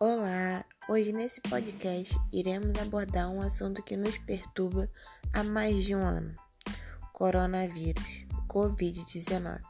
Olá! Hoje nesse podcast iremos abordar um assunto que nos perturba há mais de um ano: coronavírus, Covid-19.